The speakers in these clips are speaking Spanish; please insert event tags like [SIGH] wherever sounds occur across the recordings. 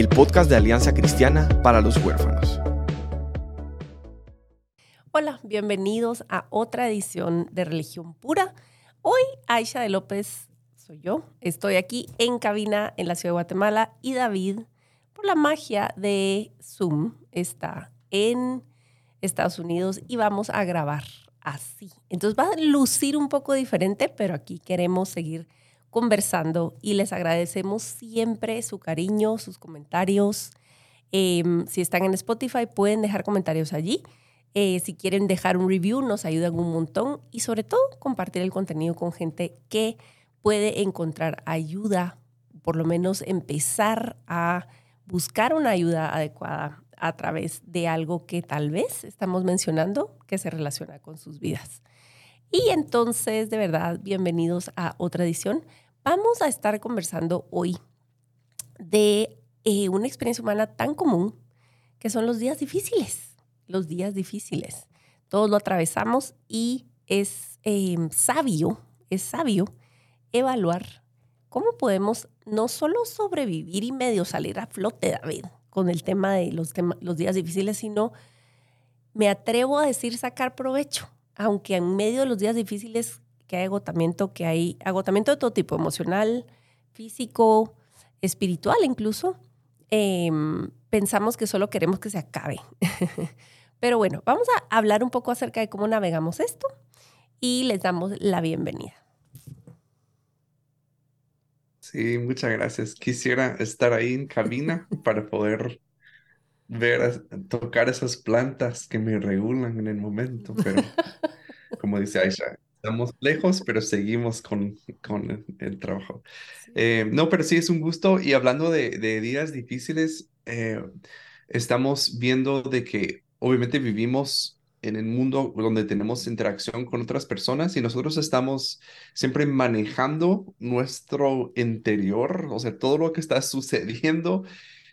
el podcast de Alianza Cristiana para los Huérfanos. Hola, bienvenidos a otra edición de Religión Pura. Hoy Aisha de López soy yo. Estoy aquí en cabina en la ciudad de Guatemala y David, por la magia de Zoom, está en Estados Unidos y vamos a grabar así. Entonces va a lucir un poco diferente, pero aquí queremos seguir conversando y les agradecemos siempre su cariño, sus comentarios. Em, si están en Spotify, pueden dejar comentarios allí. Eh, si quieren dejar un review, nos ayudan un montón y sobre todo compartir el contenido con gente que puede encontrar ayuda, por lo menos empezar a buscar una ayuda adecuada a través de algo que tal vez estamos mencionando que se relaciona con sus vidas. Y entonces, de verdad, bienvenidos a otra edición. Vamos a estar conversando hoy de eh, una experiencia humana tan común que son los días difíciles, los días difíciles. Todos lo atravesamos y es em, sabio, es sabio evaluar cómo podemos no solo sobrevivir y medio salir a flote, David, con el tema de los, los días difíciles, sino me atrevo a decir sacar provecho aunque en medio de los días difíciles que hay agotamiento, que hay agotamiento de todo tipo, emocional, físico, espiritual incluso, em, pensamos que solo queremos que se acabe. [LAUGHS] Pero bueno, vamos a hablar un poco acerca de cómo navegamos esto y les damos la bienvenida. Sí, muchas gracias. Quisiera estar ahí en cabina para poder ver, tocar esas plantas que me regulan en el momento, pero [LAUGHS] como dice Aisha, estamos lejos, pero seguimos con, con el trabajo. Eh, no, pero sí es un gusto y hablando de, de días difíciles, eh, estamos viendo de que obviamente vivimos en el mundo donde tenemos interacción con otras personas y nosotros estamos siempre manejando nuestro interior, o sea, todo lo que está sucediendo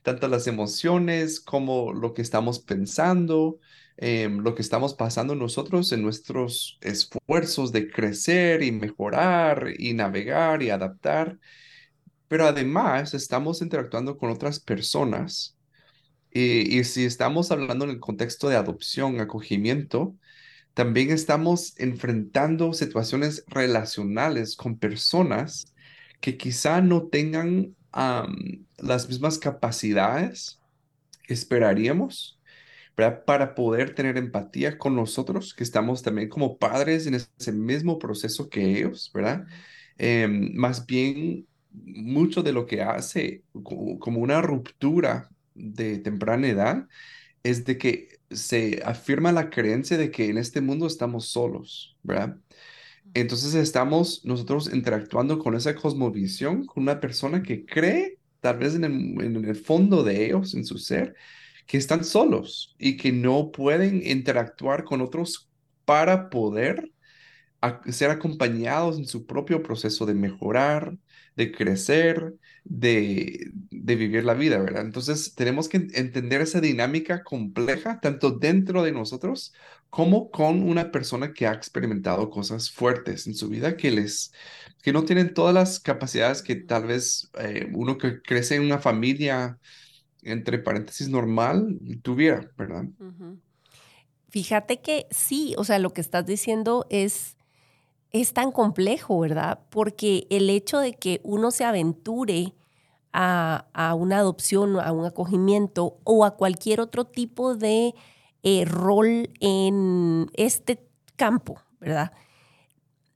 tanto las emociones como lo que estamos pensando, em, lo que estamos pasando nosotros en nuestros esfuerzos de crecer y mejorar y navegar y adaptar. Pero además estamos interactuando con otras personas y, y si estamos hablando en el contexto de adopción, acogimiento, también estamos enfrentando situaciones relacionales con personas que quizá no tengan las mismas capacidades que esperaríamos para poder tener empatía con nosotros, que estamos también como padres en ese mismo proceso que ellos, ¿verdad? Em, más bien, mucho de lo que hace como una ruptura de temprana edad es de que se afirma la creencia de que en este mundo estamos solos, ¿verdad? Entonces estamos nosotros interactuando con esa cosmovisión, con una persona que cree, tal vez en el, fondo de ellos, en su ser, que están solos y que no pueden interactuar con otros para poder ser acompañados en su propio proceso de mejorar, de crecer, de, de, vivir la vida, ¿verdad? Entonces tenemos que entender esa dinámica compleja, tanto dentro de nosotros como con una persona que ha experimentado cosas fuertes en su vida que les, que no tienen todas las capacidades que tal vez eh, uno que crece en una familia, entre paréntesis, normal, tuviera, ¿verdad? Fíjate que sí, o sea, lo que estás diciendo es, es tan complejo, ¿verdad? Porque el hecho de que uno se aventure a, a una adopción, a un acogimiento o a cualquier otro tipo de eh, rol en este campo, ¿verdad?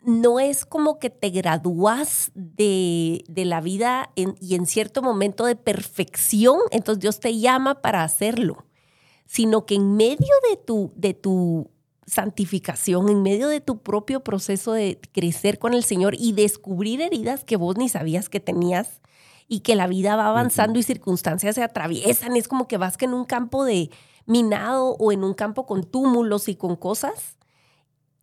No es como que te gradúas de, la vida y en cierto momento de perfección, entonces Dios te llama para hacerlo, sino que en medio de tu, de tu santificación, en medio de tu propio proceso de crecer con el Señor y descubrir heridas que vos ni sabías que tenías y que la vida va avanzando y circunstancias se atraviesan, es como que vas que en un campo de, minado o en un campo con túmulos y con cosas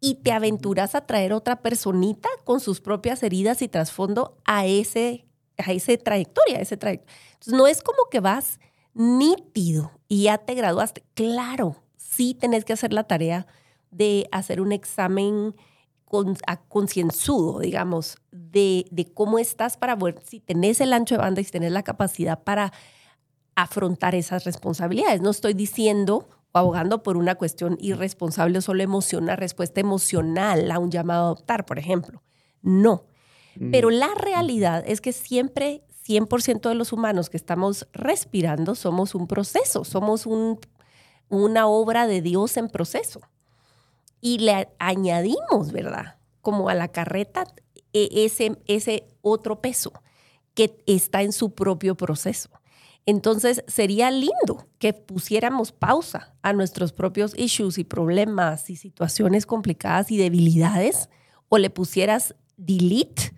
y te aventuras a traer otra personita con sus propias heridas y trasfondo a ese, a ese trayectoria, a ese. Entonces, no es como que vas nítido y ya te graduaste. Claro, sí tenés que hacer la tarea de hacer un examen concienzudo, digamos, de, de, cómo estás para ver si tenés el ancho de banda y si tenés la capacidad para afrontar esas responsabilidades. No estoy diciendo o abogando por una cuestión irresponsable o solo emocional, respuesta emocional a un llamado a adoptar, por ejemplo. No. Mm. Pero la realidad es que siempre 100% de los humanos que estamos respirando somos un proceso, somos un, una obra de Dios en proceso. Y le añadimos, ¿verdad? Como a la carreta e, ese, ese otro peso que está en su propio proceso. Entonces sería lindo que pusiéramos pausa a nuestros propios issues y problemas y situaciones complicadas y debilidades o le pusieras delete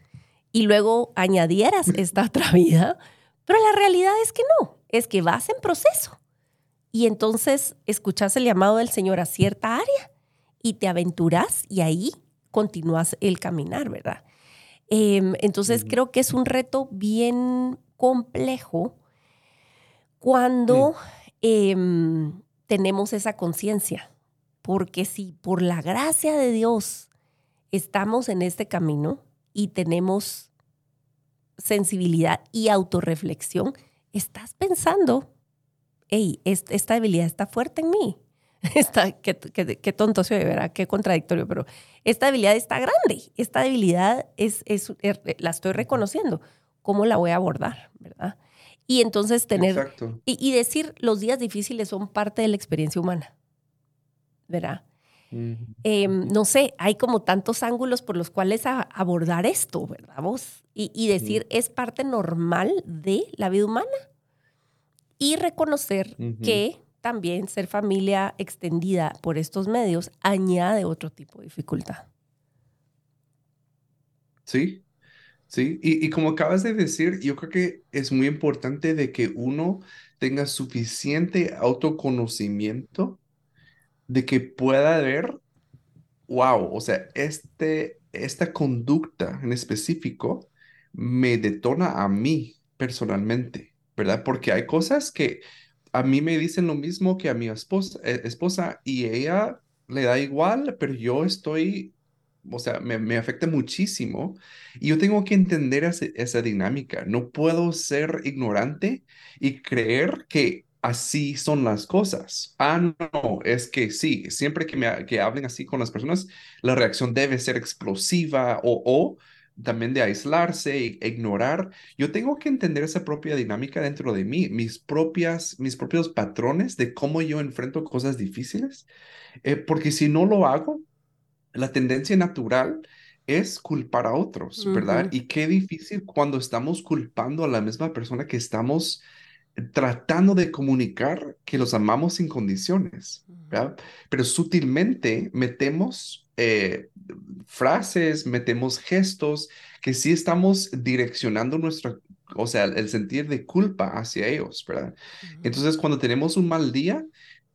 y luego añadieras [LAUGHS] esta otra vida. Pero la realidad es que no, es que vas en proceso. Y entonces escuchas el llamado del Señor a cierta área y te aventuras y ahí continúas el caminar, ¿verdad? Em, entonces creo que es un reto bien complejo cuando em, tenemos esa conciencia. Porque si por la gracia de Dios estamos en este camino y tenemos sensibilidad y autorreflexión, estás pensando, hey, esta debilidad está fuerte en mí. [LAUGHS] Está, qué, tonto se ve, ¿verdad? Qué contradictorio, pero esta debilidad está grande. Esta debilidad es, es, er, la estoy reconociendo. ¿Cómo la voy a abordar, verdad? Y entonces tener... Y, decir, los días difíciles son parte de la experiencia humana, ¿verdad? Em, no sé, hay como tantos ángulos por los cuales abordar esto, ¿verdad vos? Y, decir, es parte normal de la vida humana. Y reconocer que también ser familia extendida por estos medios añade otro tipo de dificultad. Sí, Sí, y, y, como acabas de decir, yo creo que es muy importante de que uno tenga suficiente autoconocimiento de que pueda ver, wow, o sea, este, esta conducta en específico me detona a mí personalmente, ¿verdad? Porque hay cosas que a mí me dicen lo mismo que a mi esposa, eh, esposa y ella le da igual, pero yo estoy o sea, me, afecta muchísimo y yo tengo que entender esa dinámica. No puedo ser ignorante y creer que así son las cosas. Ah, no, es que sí, siempre que, me, que hablen así con las personas, la reacción debe ser explosiva o, o también de aislarse e ignorar. Yo tengo que entender esa propia dinámica dentro de mí, mis propias, mis propios patrones de cómo yo enfrento cosas difíciles, eh, porque si no lo hago, la tendencia natural es culpar a otros, ¿verdad? Y qué difícil cuando estamos culpando a la misma persona que estamos tratando de comunicar que los amamos sin condiciones, ¿verdad? Pero sutilmente metemos eh, frases, metemos gestos que sí estamos direccionando nuestro, o sea, el sentir de culpa hacia ellos, ¿verdad? Entonces, cuando tenemos un mal día,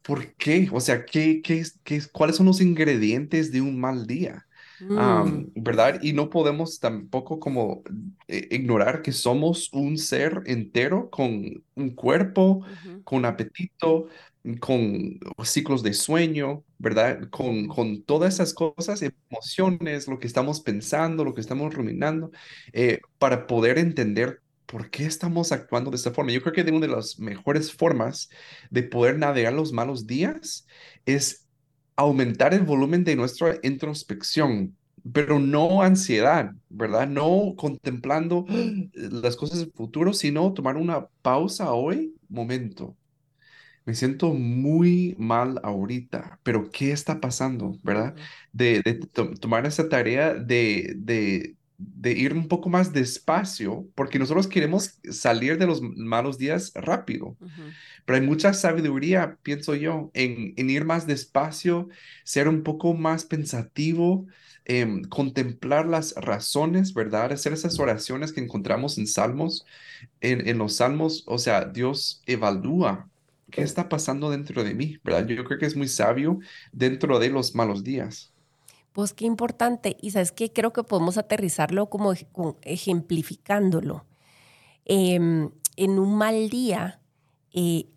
¿Por qué? O sea, ¿qué, qué, qué, ¿cuáles son los ingredientes de un mal día? Mm. ¿Verdad? Y no podemos tampoco como eh, ignorar que somos un ser entero con un cuerpo, con apetito, con ciclos de sueño, ¿verdad? Con, con todas esas cosas, emociones, lo que estamos pensando, lo que estamos ruminando, eh, para poder entender ¿por qué estamos actuando de esta forma? Yo creo que una de las mejores formas de poder navegar los malos días es aumentar el volumen de nuestra introspección, pero no ansiedad, ¿verdad? No contemplando [GASPS] las cosas del futuro, sino tomar una pausa hoy, momento. Me siento muy mal ahorita, pero ¿qué está pasando, verdad? De, tomar esa tarea de, de de ir un poco más despacio, porque nosotros queremos salir de los malos días rápido. Pero hay mucha sabiduría, pienso yo, en, ir más despacio, ser un poco más pensativo, em, contemplar las razones, ¿verdad? Hacer esas oraciones que encontramos en Salmos, en, en los Salmos, o sea, Dios evalúa ¿qué está pasando dentro de mí? ¿Verdad? Yo creo que es muy sabio dentro de los malos días. Pues qué importante. Y sabes qué, creo que podemos aterrizarlo como ejemplificándolo. Em, en un mal día eh,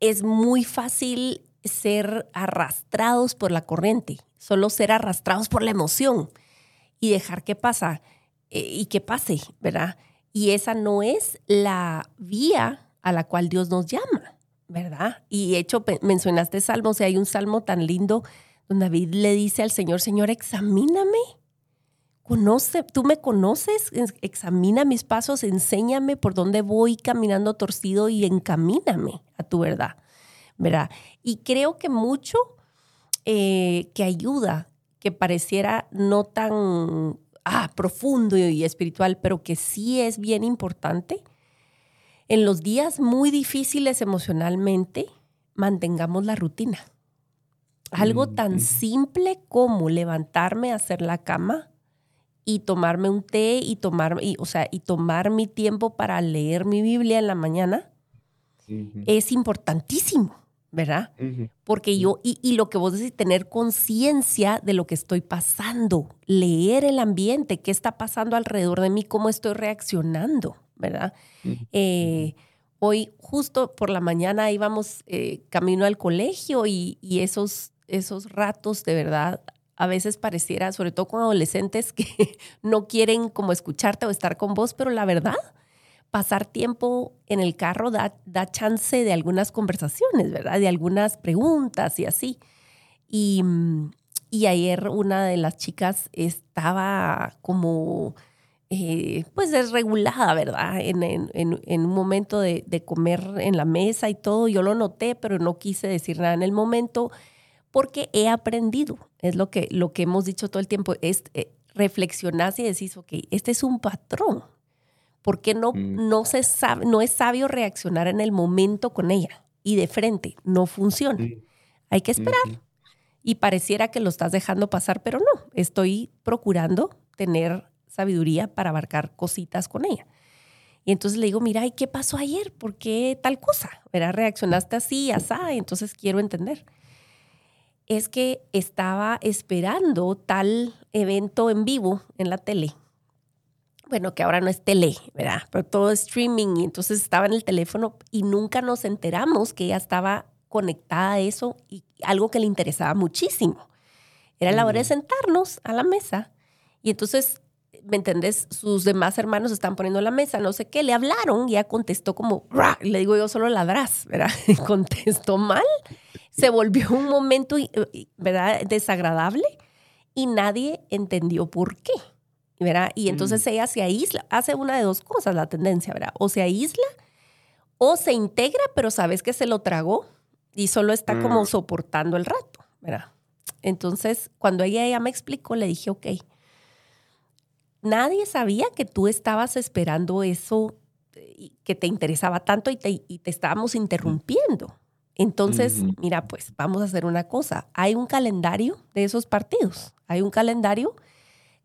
es muy fácil ser arrastrados por la corriente, solo ser arrastrados por la emoción y dejar que pasa eh, y que pase, ¿verdad? Y esa no es la vía a la cual Dios nos llama, ¿verdad? Y hecho, mencionaste salmos, y hay un salmo tan lindo donde David le dice al Señor, Señor, examíname, conoce, tú me conoces, examina mis pasos, enséñame por dónde voy caminando torcido y encamíname a tu verdad, ¿verdad? Y creo que mucho eh, que ayuda, que pareciera no tan ah, profundo y espiritual, pero que sí es bien importante, en los días muy difíciles emocionalmente, mantengamos la rutina. Algo mm, tan simple como levantarme hacer la cama y tomarme un té y tomar, o sea, y tomar mi tiempo para leer mi Biblia en la mañana es importantísimo. ¿verdad? Porque yo, y, lo que vos decís, tener conciencia de lo que estoy pasando, leer el ambiente, qué está pasando alrededor de mí, cómo estoy reaccionando, ¿verdad? Eh, hoy, justo por la mañana, íbamos eh, camino al colegio y, y, esos, esos ratos, de verdad, a veces pareciera, sobre todo con adolescentes [LAUGHS] que no quieren como escucharte o estar con vos, pero la verdad pasar tiempo en el carro da, da chance de algunas conversaciones, ¿verdad? De algunas preguntas y así. Y, y ayer una de las chicas estaba como, eh, pues desregulada, ¿verdad? En, en, en, un momento de, de, comer en la mesa y todo. Yo lo noté, pero no quise decir nada en el momento porque he aprendido. Es lo que, lo que hemos dicho todo el tiempo. Es eh, y decís, ok, este es un patrón porque no, mm. no, se sabe, no es sabio reaccionar en el momento con ella y de frente? No funciona. Mm. Hay que esperar. Y pareciera que lo estás dejando pasar, pero no. Estoy procurando tener sabiduría para abarcar cositas con ella. Y entonces le digo, mira, ¿y qué pasó ayer? ¿Por qué tal cosa? ¿Verdad? Reaccionaste así, asá, entonces quiero entender. Es que estaba esperando tal evento en vivo en la tele bueno, que ahora no es tele, ¿verdad? Pero todo es streaming y entonces estaba en el teléfono y nunca nos enteramos que ella estaba conectada a eso y algo que le interesaba muchísimo. Era la hora de sentarnos a la mesa y entonces, ¿me entendés? Sus demás hermanos están poniendo la mesa, no sé qué, le hablaron y ella contestó como, le digo yo solo ladrás, ¿verdad? [LAUGHS] Y contestó mal, se volvió un momento, ¿verdad? Desagradable y nadie entendió por qué. ¿verdad? Y entonces ella se aísla, hace una de dos cosas la tendencia, ¿verdad? O se aísla o se integra, pero sabes que se lo tragó y solo está como mm. soportando el rato, ¿verdad? Entonces, cuando ella, ella me explicó, le dije, ok, nadie sabía que tú estabas esperando eso que te interesaba tanto y te, y te estábamos interrumpiendo. Entonces, mira, pues vamos a hacer una cosa. Hay un calendario de esos partidos. Hay un calendario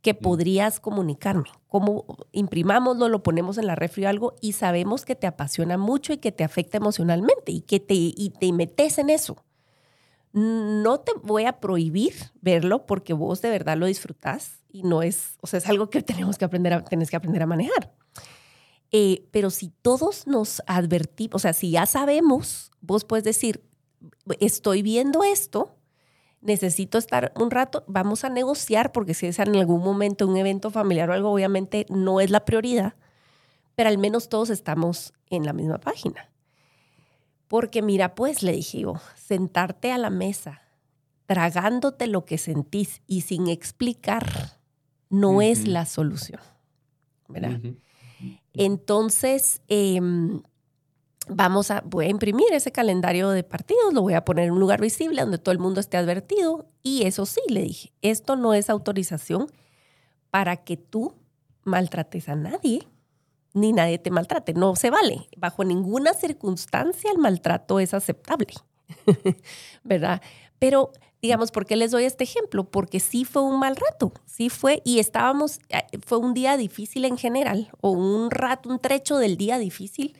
que podrías comunicarme. Como imprimámoslo, lo ponemos en la refri o algo y sabemos que te apasiona mucho y que te afecta emocionalmente y que te, y te metes en eso. No te voy a prohibir verlo porque vos de verdad lo disfrutás y no es, o sea, es algo que tenemos que aprender a, tenés que aprender a manejar. Eh, pero si todos nos advertimos, o sea, si ya sabemos, vos puedes decir, estoy viendo esto, necesito estar un rato, vamos a negociar, porque si es en algún momento un evento familiar o algo, obviamente no es la prioridad, pero al menos todos estamos en la misma página. Porque mira, pues le dije yo, sentarte a la mesa, tragándote lo que sentís y sin explicar, no es la solución. ¿verdad? Entonces, em, vamos a, voy a imprimir ese calendario de partidos, lo voy a poner en un lugar visible donde todo el mundo esté advertido. Y eso sí, le dije, esto no es autorización para que tú maltrates a nadie, ni nadie te maltrate. No se vale. Bajo ninguna circunstancia el maltrato es aceptable, [LAUGHS] ¿verdad? Pero, digamos, ¿por qué les doy este ejemplo? Porque sí fue un mal rato, sí fue, y estábamos, eh, fue un día difícil en general, o un rato, un trecho del día difícil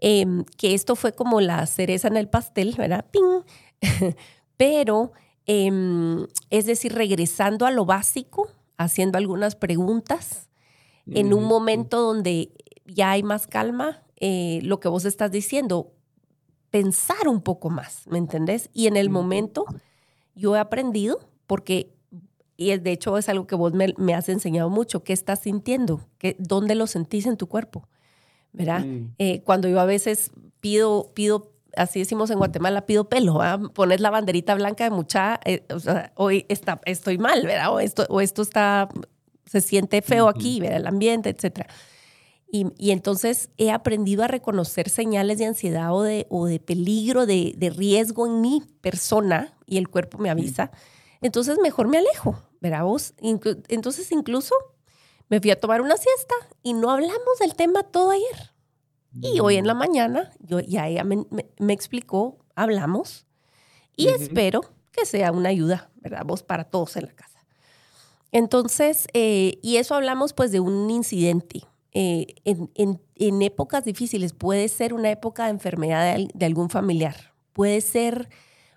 em, que esto fue como la cereza en el pastel, ¿verdad? ¡Ping! [LAUGHS] Pero, em, es decir, regresando a lo básico, haciendo algunas preguntas, en un momento donde ya hay más calma, eh, lo que vos estás diciendo, pensar un poco más, ¿me entendés? Y en el momento yo he aprendido, porque, y de hecho es algo que vos me, has enseñado mucho, ¿qué estás sintiendo? ¿Qué, ¿Dónde lo sentís en tu cuerpo? ¿Verdad? Mm. Eh, cuando yo a veces pido, pido, así decimos en Guatemala, pido pelo, pones la banderita blanca de mucha, eh, o sea, hoy está, estoy mal, ¿verdad? O esto, o esto está, se siente feo aquí, ¿verdad? El ambiente, etcétera. Y, entonces he aprendido a reconocer señales de ansiedad o de, o de peligro, de, de, riesgo en mi persona y el cuerpo me avisa. Entonces mejor me alejo, ¿verdad vos? Entonces incluso me fui a tomar una siesta y no hablamos del tema todo ayer. Y hoy en la mañana, yo, ya ella me, me, explicó, hablamos y espero que sea una ayuda, ¿verdad? Vos para todos en la casa. Entonces, eh, y eso hablamos pues de un incidente, eh, en, épocas difíciles. Puede ser una época de enfermedad de, algún familiar, puede ser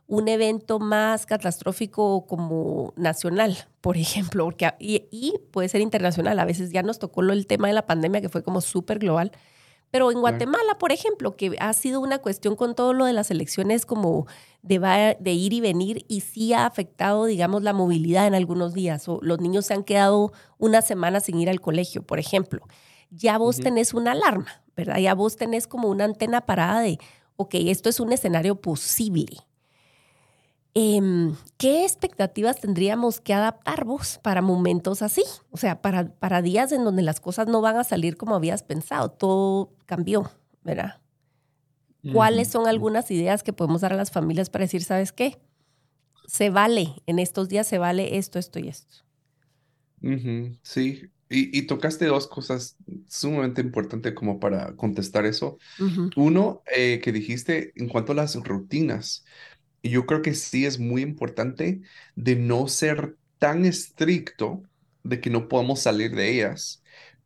un evento más catastrófico como nacional, por ejemplo, porque, y, puede ser internacional. A veces ya nos tocó el tema de la pandemia que fue como súper global. Pero en Guatemala, por ejemplo, que ha sido una cuestión con todo lo de las elecciones como de, de, ir y venir y sí ha afectado, digamos, la movilidad en algunos días o los niños se han quedado una semana sin ir al colegio, por ejemplo ya vos tenés una alarma, ¿verdad? Ya vos tenés como una antena parada de, ok, esto es un escenario posible. Em, ¿Qué expectativas tendríamos que adaptar vos para momentos así? O sea, para, para días en donde las cosas no van a salir como habías pensado, todo cambió, ¿verdad? ¿Cuáles son algunas ideas que podemos dar a las familias para decir, ¿sabes qué? Se vale, en estos días se vale esto, esto y esto. Sí, y, tocaste dos cosas sumamente importantes como para contestar eso. Uno, eh, que dijiste en cuanto a las rutinas. Y yo creo que sí es muy importante de no ser tan estricto de que no podamos salir de ellas,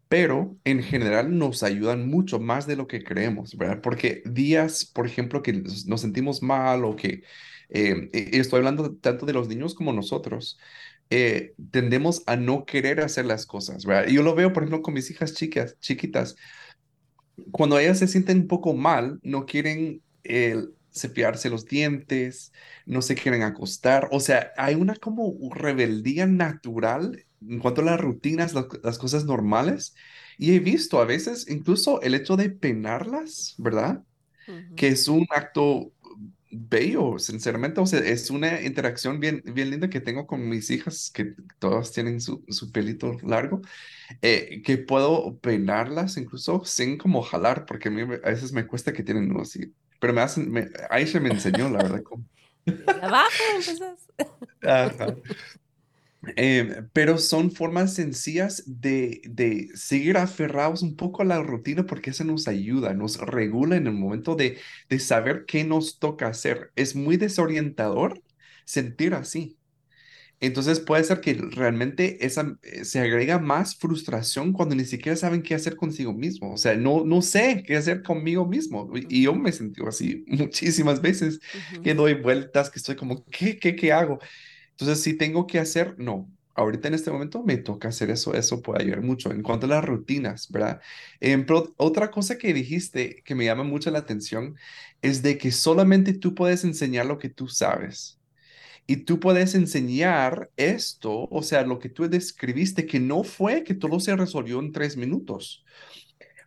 pero en general nos ayudan mucho más de lo que creemos, ¿verdad? Porque días, por ejemplo, que nos sentimos mal o que eh, estoy hablando tanto de los niños como nosotros, eh, tendemos a no querer hacer las cosas, ¿verdad? yo lo veo, por ejemplo, con mis hijas chicas, chiquitas. Cuando ellas se sienten un poco mal, no quieren eh, cepillarse los dientes, no se quieren acostar. O sea, hay una como rebeldía natural en cuanto a las rutinas, las, cosas normales. Y he visto a veces incluso el hecho de penarlas, ¿verdad? Que es un acto bello, sinceramente. O sea, es una interacción bien, bien linda que tengo con mis hijas, que todas tienen su, su pelito largo, eh, que puedo peinarlas incluso sin como jalar, porque a mí a veces me cuesta que tienen uno así. Pero me hacen, me, ahí se me enseñó, la verdad. Cómo. [LAUGHS] Abajo, empezás. Ajá. Em, pero son formas sencillas de, de, seguir aferrados un poco a la rutina porque eso nos ayuda, nos regula en el momento de, de saber qué nos toca hacer. Es muy desorientador sentir así. Entonces puede ser que realmente esa, eh, se agrega más frustración cuando ni siquiera saben qué hacer consigo mismo. O sea, no, no sé qué hacer conmigo mismo. Y yo me sentí así [LAUGHS] muchísimas veces que doy vueltas, que estoy como, ¿qué, qué, qué hago? Entonces, si tengo que hacer, no, ahorita en este momento me toca hacer eso, eso puede ayudar mucho. En cuanto a las rutinas, ¿verdad? Otra cosa que dijiste que me llama mucho la atención es de que solamente tú puedes enseñar lo que tú sabes. Y tú puedes enseñar esto, o sea, lo que tú describiste, que no fue que todo se resolvió en tres minutos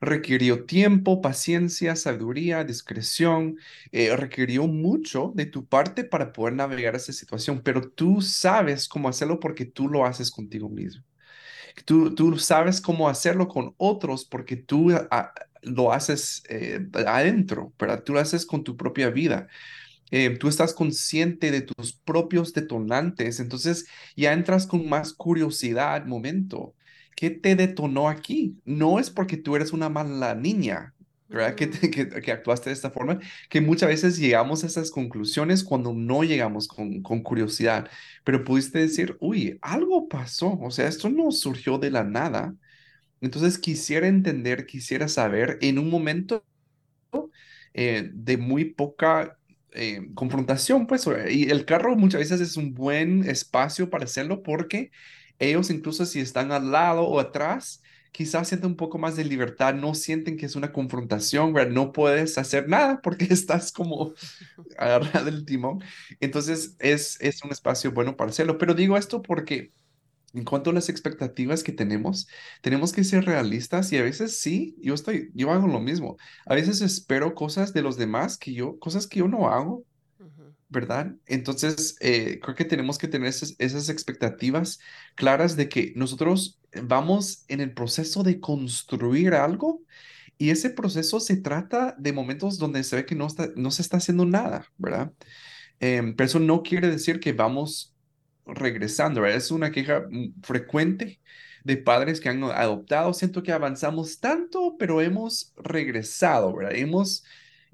requirió tiempo, paciencia, sabiduría, discreción, eh, requirió mucho de tu parte para poder navegar esa situación, pero tú sabes cómo hacerlo porque tú lo haces contigo mismo. Tú, tú sabes cómo hacerlo con otros porque tú ah, lo haces eh, adentro, pero tú lo haces con tu propia vida. Eh, tú estás consciente de tus propios detonantes, entonces ya entras con más curiosidad, momento. ¿Qué te detonó aquí? No es porque tú eres una mala niña, ¿verdad? Que, que, actuaste de esta forma, que muchas veces llegamos a esas conclusiones cuando no llegamos con, con curiosidad, pero pudiste decir, uy, algo pasó, o sea, esto no surgió de la nada. Entonces quisiera entender, quisiera saber en un momento eh, de muy poca eh, confrontación, pues, y el carro muchas veces es un buen espacio para hacerlo porque ellos incluso si están al lado o atrás, quizás sienten un poco más de libertad, no sienten que es una confrontación, ¿verdad? No puedes hacer nada porque [LAUGHS] estás como [LAUGHS] agarrado del timón. Entonces es, es un espacio bueno para hacerlo. Pero digo esto porque en cuanto a las expectativas que tenemos, tenemos que ser realistas y a veces sí, yo estoy, yo hago lo mismo. A veces espero cosas de los demás que yo, cosas que yo no hago, ¿verdad? Entonces, eh, creo que tenemos que tener esas, esas, expectativas claras de que nosotros vamos en el proceso de construir algo y ese proceso se trata de momentos donde se ve que no, está, no se está haciendo nada, ¿verdad? Em, pero eso no quiere decir que vamos regresando, Es una queja mm, frecuente de padres que han adoptado. Siento que avanzamos tanto, pero hemos regresado, ¿verdad? Hemos,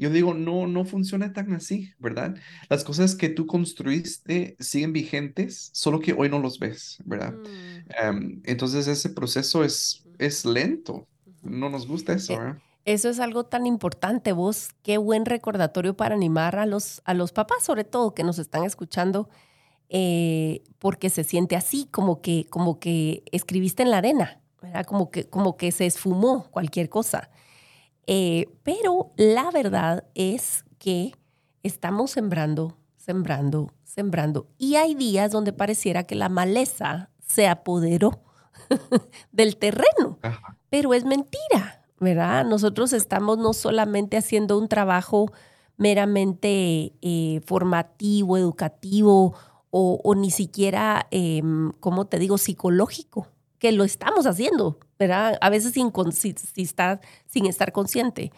yo digo, no, no funciona tan así, ¿verdad? Las cosas que tú construiste siguen vigentes, solo que hoy no los ves, ¿verdad? Mm. entonces ese proceso es, es lento. No nos gusta eso, ¿verdad? Eso es algo tan importante, vos. Qué buen recordatorio para animar a los, a los papás, sobre todo, que nos están escuchando eh, porque se siente así, como que, como que escribiste en la arena, Como que, como que se esfumó cualquier cosa. Eh, pero la verdad es que estamos sembrando, sembrando, sembrando. Y hay días donde pareciera que la maleza se apoderó [LAUGHS] del terreno, pero es mentira, ¿verdad? Nosotros estamos no solamente haciendo un trabajo meramente eh, formativo, educativo o, ni siquiera, em, ¿cómo te digo?, psicológico, que lo estamos haciendo, ¿verdad? A veces sin, sin estar consciente.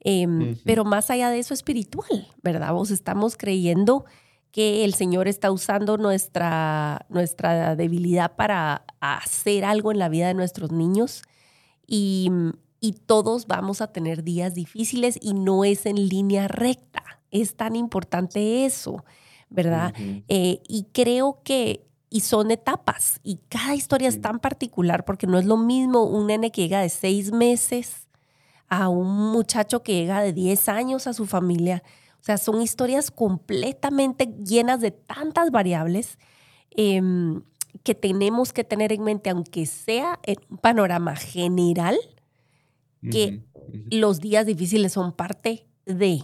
Em, pero más allá de eso, espiritual, ¿verdad? Vos estamos creyendo que el Señor está usando nuestra, nuestra debilidad para hacer algo en la vida de nuestros niños y, y todos vamos a tener días difíciles y no es en línea recta. Es tan importante eso. ¿verdad? Eh, y creo que, y son etapas, y cada historia es tan particular porque no es lo mismo un nene que llega de seis meses a un muchacho que llega de 10 años a su familia. O sea, son historias completamente llenas de tantas variables em, que tenemos que tener en mente, aunque sea en un panorama general, que los días difíciles son parte de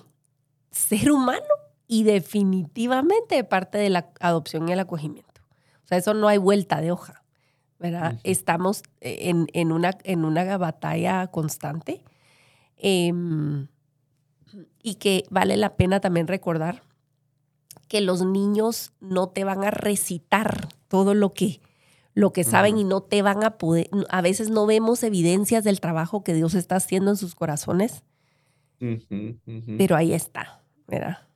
ser humano y definitivamente parte de la adopción y el acogimiento. O sea, eso no hay vuelta de hoja, ¿verdad? Estamos en, en, una, en una batalla constante em, y que vale la pena también recordar que los niños no te van a recitar todo lo que, lo que saben y no te van a poder, a veces no vemos evidencias del trabajo que Dios está haciendo en sus corazones, pero ahí está, ¿verdad?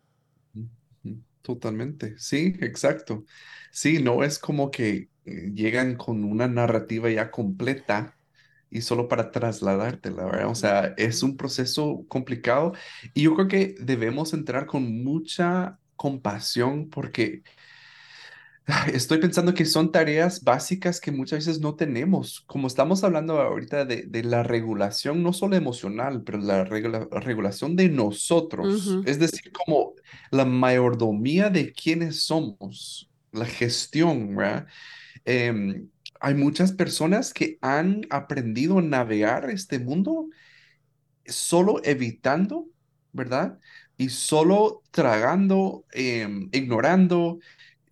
Totalmente, sí, exacto. Sí, no es como que eh, llegan con una narrativa ya completa y solo para trasladarte, la verdad. O sea, es un proceso complicado y yo creo que debemos entrar con mucha compasión porque Estoy pensando que son tareas básicas que muchas veces no tenemos. Como estamos hablando ahorita de, la regulación, no solo emocional, pero la regulación de nosotros. Es decir, como la mayordomía de quiénes somos, la gestión, ¿verdad? Em, hay muchas personas que han aprendido a navegar este mundo solo evitando, ¿verdad? Y solo tragando, em, ignorando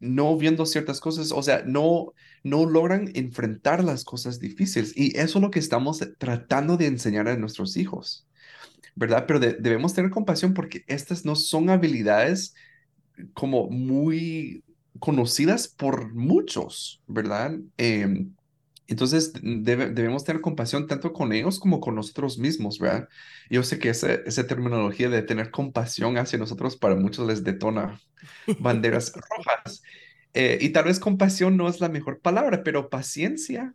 no viendo ciertas cosas, o sea, no, no logran enfrentar las cosas difíciles. Y eso es lo que estamos tratando de enseñar a nuestros hijos, ¿verdad? Pero debemos tener compasión porque estas no son habilidades como muy conocidas por muchos, ¿verdad? Em, entonces debemos tener compasión tanto con ellos como con nosotros mismos, ¿verdad? Yo sé que esa, esa terminología de tener compasión hacia nosotros para muchos les detona banderas [LAUGHS] rojas. Eh, y tal vez compasión no es la mejor palabra, pero paciencia,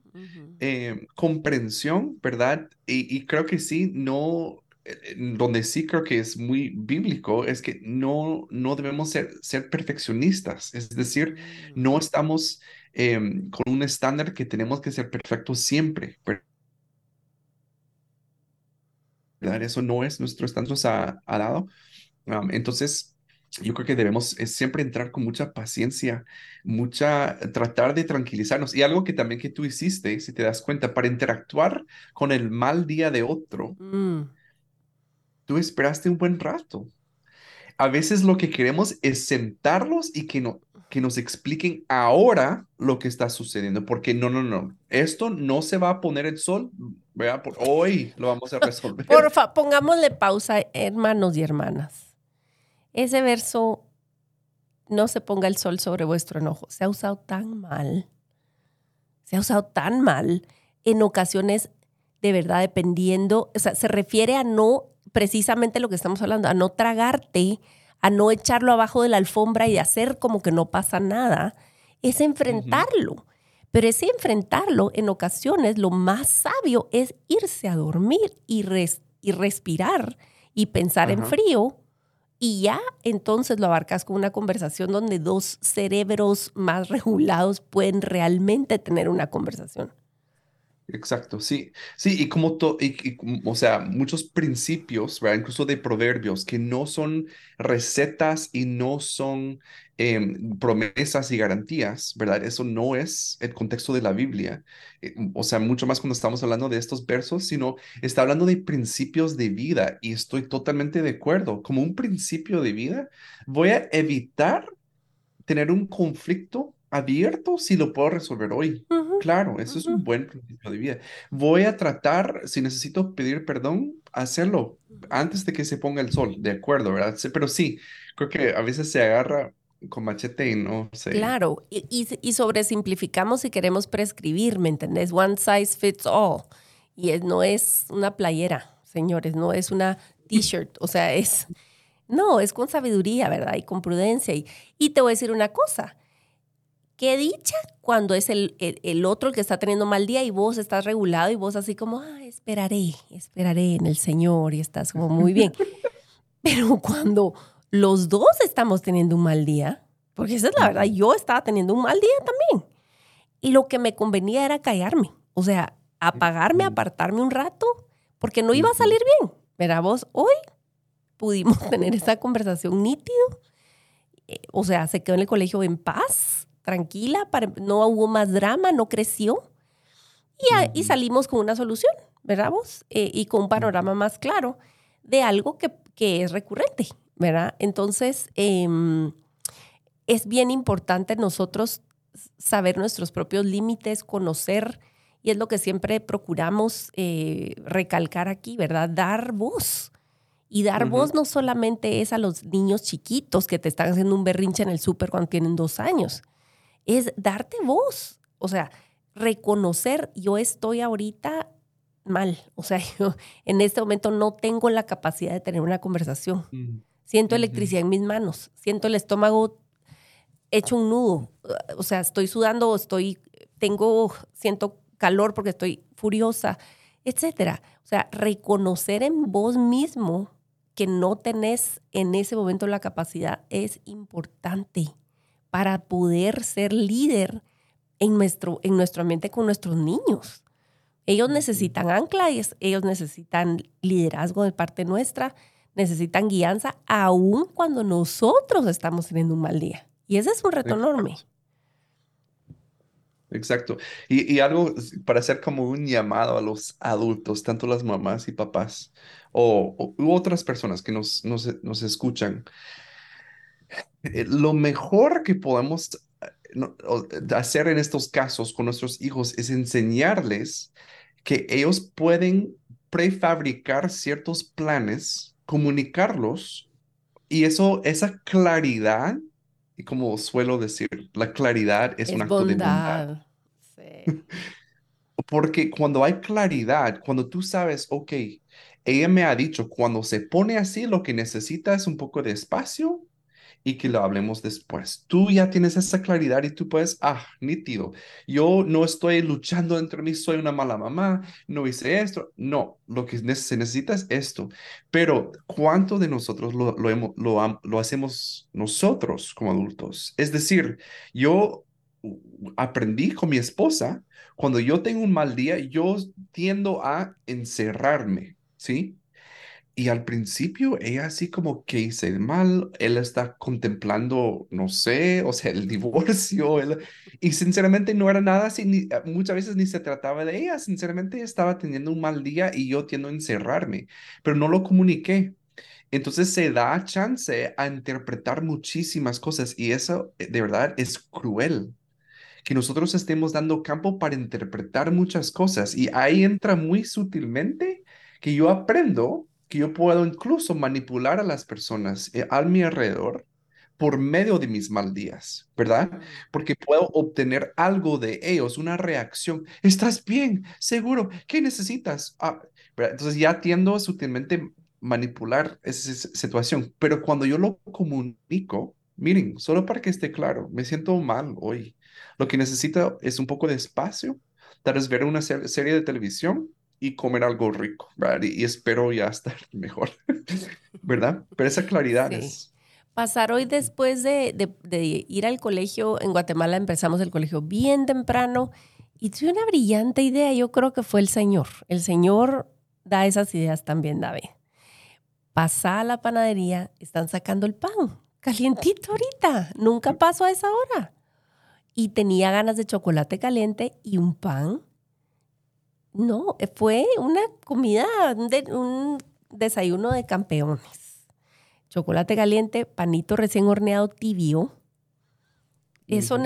eh, comprensión, ¿verdad? Y, creo que sí, no, eh, donde sí creo que es muy bíblico, es que no, no debemos ser, ser perfeccionistas, es decir, no mm. estamos Em, con un estándar que tenemos que ser perfectos siempre. ¿verdad? Eso no es nuestro estatus ha, ha dado. Um, entonces, yo creo que debemos es siempre entrar con mucha paciencia, mucha, tratar de tranquilizarnos. Y algo que también que tú hiciste, si te das cuenta, para interactuar con el mal día de otro, Mm, tú esperaste un buen rato. A veces lo que queremos es sentarlos y que, no, que nos expliquen ahora lo que está sucediendo, porque no, no, no, esto no se va a poner el sol, ¿verdad? Por hoy lo vamos a resolver. Porfa, pongámosle pausa, hermanos y hermanas. Ese verso, no se ponga el sol sobre vuestro enojo, se ha usado tan mal, se ha usado tan mal en ocasiones, de verdad, dependiendo, o sea, se refiere a no, precisamente lo que estamos hablando, a no tragarte, a no echarlo abajo de la alfombra y hacer como que no pasa nada, es enfrentarlo. Pero ese enfrentarlo, en ocasiones, lo más sabio es irse a dormir y, res- y respirar y pensar en frío. Y ya entonces lo abarcas con una conversación donde dos cerebros más [LAUGHS] regulados pueden realmente tener una conversación. Exacto, sí, sí, y como, to- y, o sea, muchos principios, ¿verdad? Incluso de proverbios, que no son recetas y no son em, promesas y garantías, ¿verdad? Eso no es el contexto de la Biblia. Eh, o sea, mucho más cuando estamos hablando de estos versos, sino está hablando de principios de vida y estoy totalmente de acuerdo. Como un principio de vida, voy a evitar tener un conflicto abierto si lo puedo resolver hoy. Ujú, Claro, eso es un buen principio de vida. Voy a tratar, si necesito pedir perdón, hacerlo antes de que se ponga el sol, de acuerdo, ¿verdad? Pero sí, creo que a veces se agarra con machete y no sé. Claro, y, y, y sobresimplificamos si queremos prescribir, ¿me entendés? One size fits all. Y es- no es una playera, señores, no es una t-shirt, o sea, es... No, es con sabiduría, ¿verdad? Y con prudencia. Y, y te voy a decir una cosa. Qué dicha cuando es el, el, el otro el que está teniendo mal día y vos estás regulado y vos así como, ah, esperaré, esperaré en el Señor y estás como muy bien. [LAUGHS] Pero cuando los dos estamos teniendo un mal día, porque esa es la verdad, yo estaba teniendo un mal día también. Y lo que me convenía era callarme, o sea, apagarme, apartarme un rato, porque no iba a salir bien. Verá vos, hoy pudimos [LAUGHS] tener esa conversación nítido. Eh, O sea, se quedó en el colegio en paz, tranquila, para- no hubo más drama, no creció. Y, a- y salimos con una solución, ¿verdad vos? Eh, y con un panorama más claro de algo que, que es recurrente, ¿verdad? Entonces, em, es bien importante nosotros saber nuestros propios límites, conocer, y es lo que siempre procuramos eh, recalcar aquí, ¿verdad? Dar voz. Y dar voz no solamente es a los niños chiquitos que te están haciendo un berrinche en el súper cuando tienen dos años, es darte voz. O sea, reconocer, yo estoy ahorita mal. O sea, [LAUGHS] yo en este momento no tengo la capacidad de tener una conversación. Mm, Siento electricidad en mis manos, siento el estómago hecho un nudo. O sea, estoy sudando, estoy, tengo, siento calor porque estoy furiosa, etcétera. O sea, reconocer en vos mismo que no tenés en ese momento la capacidad es importante para poder ser líder en nuestro, en nuestro ambiente con nuestros niños. Ellos necesitan ancla, y es- ellos necesitan liderazgo de parte nuestra, necesitan guianza, aun cuando nosotros estamos teniendo un mal día. Y ese es un reto enorme. Exacto. Y, y algo para hacer como un llamado a los adultos, tanto las mamás y papás o, o- u otras personas que nos, nos, nos escuchan. Eh, Lo mejor que podemos eh, hacer en estos casos con nuestros hijos es enseñarles que ellos pueden prefabricar ciertos planes, comunicarlos, y eso, esa claridad, y como suelo decir, la claridad es un acto de bondad. Sí. [LAUGHS] Porque cuando hay claridad, cuando tú sabes, ok, ella me ha dicho, cuando se pone así, lo que necesita es un poco de espacio y que lo hablemos después. Tú ya tienes esa claridad y tú puedes, ah, nítido. Yo no estoy luchando entre mí, soy una mala mamá, no hice esto. No, lo que se necesita es esto. Pero ¿cuánto de nosotros lo, lo, lo hacemos nosotros como adultos? Es decir, yo aprendí con mi esposa, cuando yo tengo un mal día, yo tiendo a encerrarme, ¿sí? Y al principio ella así como que hice mal, él está contemplando, no sé, o sea, el [LAUGHS] divorcio, él, y sinceramente no era nada así, ni, ah, muchas veces ni se trataba de ella, sinceramente estaba teniendo un mal día y yo tiendo a encerrarme, pero no lo comuniqué. Entonces se da chance a interpretar muchísimas cosas y eso eh, de verdad es cruel que nosotros estemos dando campo para interpretar muchas cosas y ahí entra muy sutilmente que yo aprendo que yo puedo incluso manipular a las personas eh, a mi alrededor por medio de mis mal días, ¿verdad? Porque puedo obtener algo de ellos, una reacción. ¿Estás bien? ¿Seguro? ¿Qué necesitas? Ah, Entonces ya tiendo sutilmente manipular esa situación, pero cuando yo lo comunico, miren, solo para que esté claro, me siento mal hoy. Lo que necesito es un poco de espacio, tal vez ver una serie de televisión y comer algo rico, ¿verdad? Y, espero ya estar [LAUGHS] mejor, ¿verdad? Pero esa claridad es... Pasar hoy después de, de, ir al colegio, en Guatemala empezamos el colegio bien temprano y tuve una brillante idea, yo creo que fue el Señor. El Señor da esas ideas también, David. Pasa a la panadería, están sacando el pan, calientito ahorita, nunca paso a esa hora. Y tenía ganas de chocolate caliente y un pan no, eh, fue una comida, un, desayuno de campeones. Chocolate caliente, panito recién horneado tibio. Eso,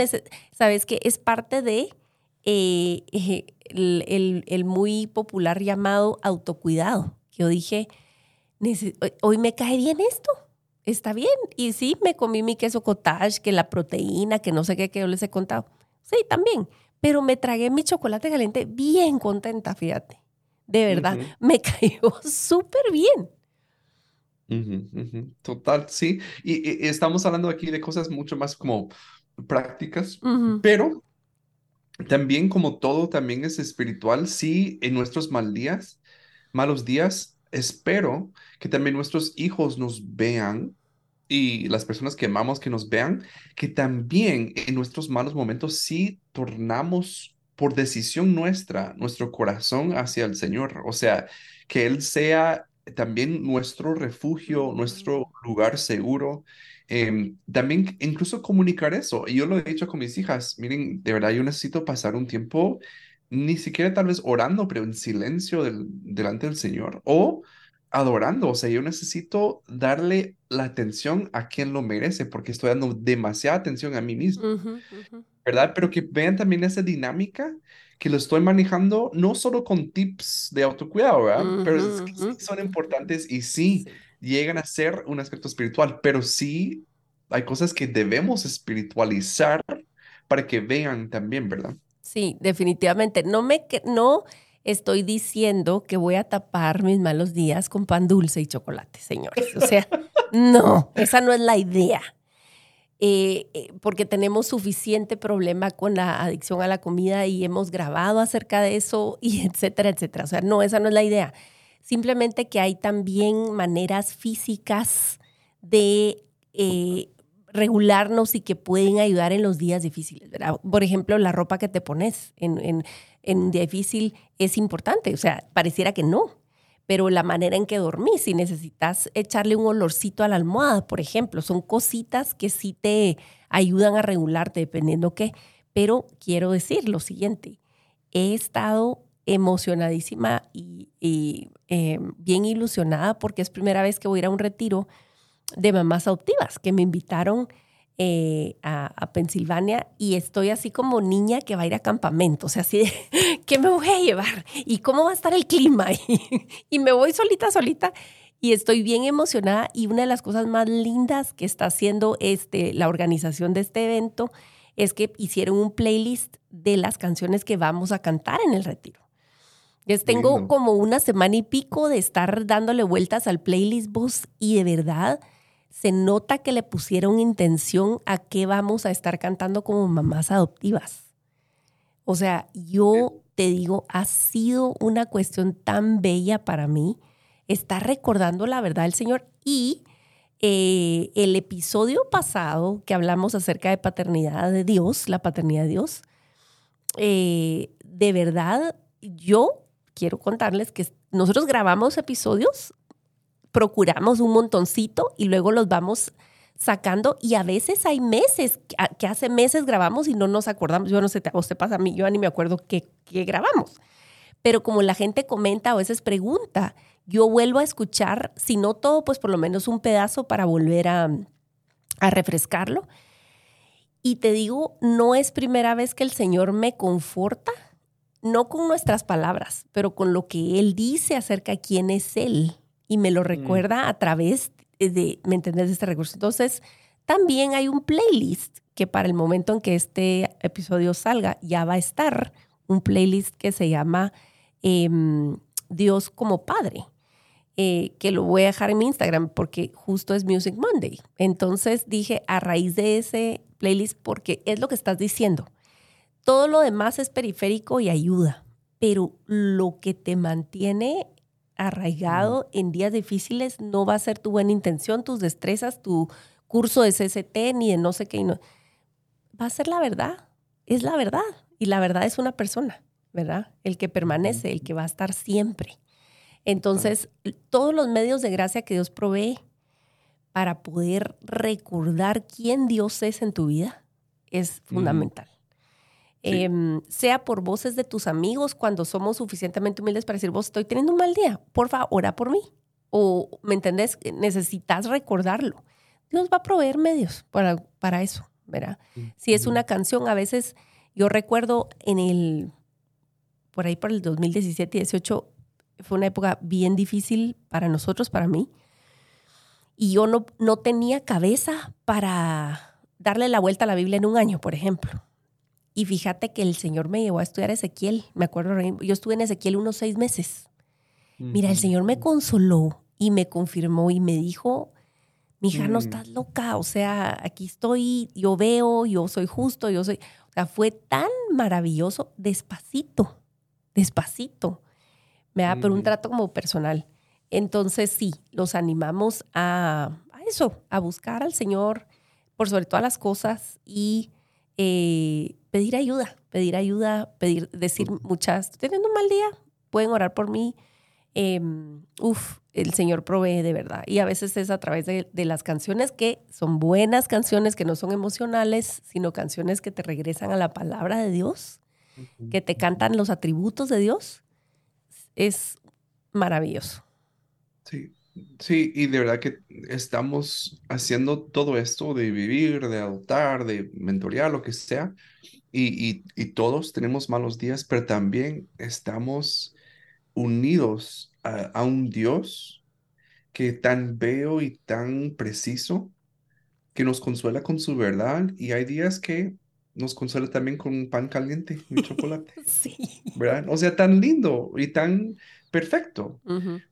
sabes que es parte de eh, eh, el, muy popular llamado autocuidado. Yo dije, hoy me cae bien esto, está bien. Y sí, me comí mi queso cottage, que la proteína, que no sé qué, que yo les he contado. Sí, también pero me tragué mi chocolate caliente bien contenta, fíjate. De verdad, me [LAUGHS] cayó súper bien. Total, sí. Y, estamos hablando aquí de cosas mucho más como prácticas, pero también como todo también es espiritual, sí, en nuestros mal días, malos días, espero que también nuestros hijos nos vean y las personas que amamos que nos vean, que también en nuestros malos momentos sí tornamos por decisión nuestra nuestro corazón hacia el Señor. O sea, que Él sea también nuestro refugio, nuestro lugar seguro. Em, también incluso comunicar eso. Y yo lo he dicho con mis hijas, miren, de verdad yo necesito pasar un tiempo, ni siquiera tal vez orando, pero en silencio delante del Señor. O adorando, o sea, yo necesito darle la atención a quien lo merece, porque estoy dando demasiada atención a mí mismo, ¿verdad? Pero que vean también esa dinámica que lo estoy manejando no solo con tips de autocuidado, ¿verdad? Pero son importantes y sí, llegan a ser un aspecto espiritual, pero sí hay cosas que debemos espiritualizar para que vean también, ¿verdad? Sí, definitivamente. No me, no estoy diciendo que voy a tapar mis malos días con pan dulce y chocolate, señores. O sea, [LAUGHS] no, esa no es la idea. Eh, eh, porque tenemos suficiente problema con la adicción a la comida y hemos grabado acerca de eso y etcétera, etcétera. O sea, no, esa no es la idea. Simplemente que hay también maneras físicas de eh, regularnos y que pueden ayudar en los días difíciles. Por ejemplo, la ropa que te pones en, en, en difícil es importante. O sea, pareciera que no. Pero la manera en que dormís, si necesitas echarle un olorcito a la almohada, por ejemplo, son cositas que sí te ayudan a regularte dependiendo qué. Pero quiero decir lo siguiente, he estado emocionadísima y, eh, bien ilusionada porque es primera vez que voy a ir a un retiro de mamás adoptivas que me invitaron eh, a, Pensilvania y estoy así como niña que va a ir a campamento, o sea, así de, [LAUGHS] ¿qué me voy a llevar? ¿Y cómo va a estar el clima? [LAUGHS] y me voy solita, solita y estoy bien emocionada y una de las cosas más lindas que está haciendo este, la organización de este evento es que hicieron un playlist de las canciones que vamos a cantar en el retiro. Entonces tengo como una semana y pico de estar dándole vueltas al playlist vos y de verdad se nota que le pusieron intención a qué vamos a estar cantando como mamás adoptivas. O sea, yo te digo, ha sido una cuestión tan bella para mí. Estar recordando la verdad del Señor. Y eh, el episodio pasado que hablamos acerca de paternidad de Dios, la paternidad de Dios, eh, de verdad, yo quiero contarles que nosotros grabamos episodios procuramos un montoncito y luego los vamos sacando y a veces hay meses, que hace meses grabamos y no nos acordamos, yo no sé, a usted pasa a mí, yo ni me acuerdo qué, grabamos, pero como la gente comenta a veces pregunta, yo vuelvo a escuchar, si no todo, pues por lo menos un pedazo para volver a, a refrescarlo. Y te digo, no es primera vez que el Señor me conforta, no con nuestras palabras, pero con lo que Él dice acerca de quién es Él. Y me lo mm. recuerda a través de, ¿me entendés?, de este recurso. Entonces, también hay un playlist que para el momento en que este episodio salga ya va a estar, un playlist que se llama em, Dios como Padre. Eh, que lo voy a dejar en mi Instagram porque justo es Music Monday. Entonces dije, a raíz de ese playlist, porque es lo que estás diciendo, todo lo demás es periférico y ayuda, pero lo que te mantiene arraigado en días difíciles no va a ser tu buena intención, tus destrezas, tu curso de CST, ni de no sé qué. No. Va a ser la verdad, es la verdad. Y la verdad es una persona, ¿verdad? El que permanece, el que va a estar siempre. Entonces, todos los medios de gracia que Dios provee para poder recordar quién Dios es en tu vida es fundamental. Em, sea por voces de tus amigos cuando somos suficientemente humildes para decir, vos estoy teniendo un mal día, por favor, ora por mí. O, ¿me entendés? Necesitas recordarlo. Dios va a proveer medios para, para eso, ¿verdad? Si es una canción, a veces yo recuerdo en el, por ahí por el 2017 y 18, fue una época bien difícil para nosotros, para mí. Y yo no, no tenía cabeza para darle la vuelta a la Biblia en un año, por ejemplo. Y fíjate que el Señor me llevó a estudiar Ezequiel. Me acuerdo, yo estuve en Ezequiel unos seis meses. Mira, el Señor me consoló y me confirmó y me dijo, mi hija, no mm. estás loca, o sea, aquí estoy, yo veo, yo soy justo, yo soy, o sea, fue tan maravilloso, despacito, despacito, me da, pero un trato como personal. Entonces, sí, los animamos a, a, eso, a buscar al Señor por sobre todas las cosas y eh, pedir ayuda, pedir ayuda, pedir, decir muchas, teniendo un mal día, pueden orar por mí. Em, uf, el Señor provee de verdad. Y a veces es a través de, las canciones que son buenas canciones, que no son emocionales, sino canciones que te regresan a la palabra de Dios, que te cantan los atributos de Dios. Es maravilloso. Sí, Sí, y de verdad que estamos haciendo todo esto de vivir, de adoptar, de mentorear, lo que sea, y, y, todos tenemos malos días, pero también estamos unidos a, un Dios que tan veo y tan preciso, que nos consuela con su verdad, y hay días que nos consuela también con un pan caliente y [LAUGHS] chocolate. Sí. ¿Verdad? O sea, tan lindo y tan perfecto,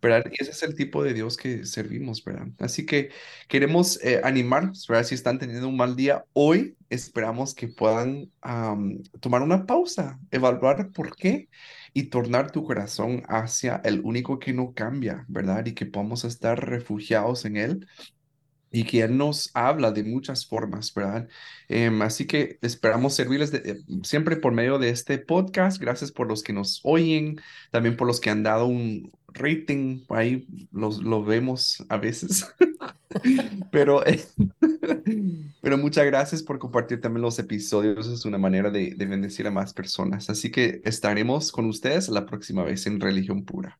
¿verdad? Y ese es el tipo de Dios que servimos, ¿verdad? Así que queremos eh, animarlos, ¿verdad? Si están teniendo un mal día hoy, esperamos que puedan tomar una pausa, evaluar por qué y tornar tu corazón hacia el único que no cambia, ¿verdad? Y que podamos estar refugiados en Él y que nos habla de muchas formas, ¿verdad? Em, así que esperamos servirles eh, siempre por medio de este podcast. Gracias por los que nos oyen, también por los que han dado un rating, ahí los, lo vemos a veces. [LAUGHS] pero, [LAUGHS] pero muchas gracias por compartir también los episodios. Es una manera de, de bendecir a más personas. Así que estaremos con ustedes la próxima vez en Religión Pura.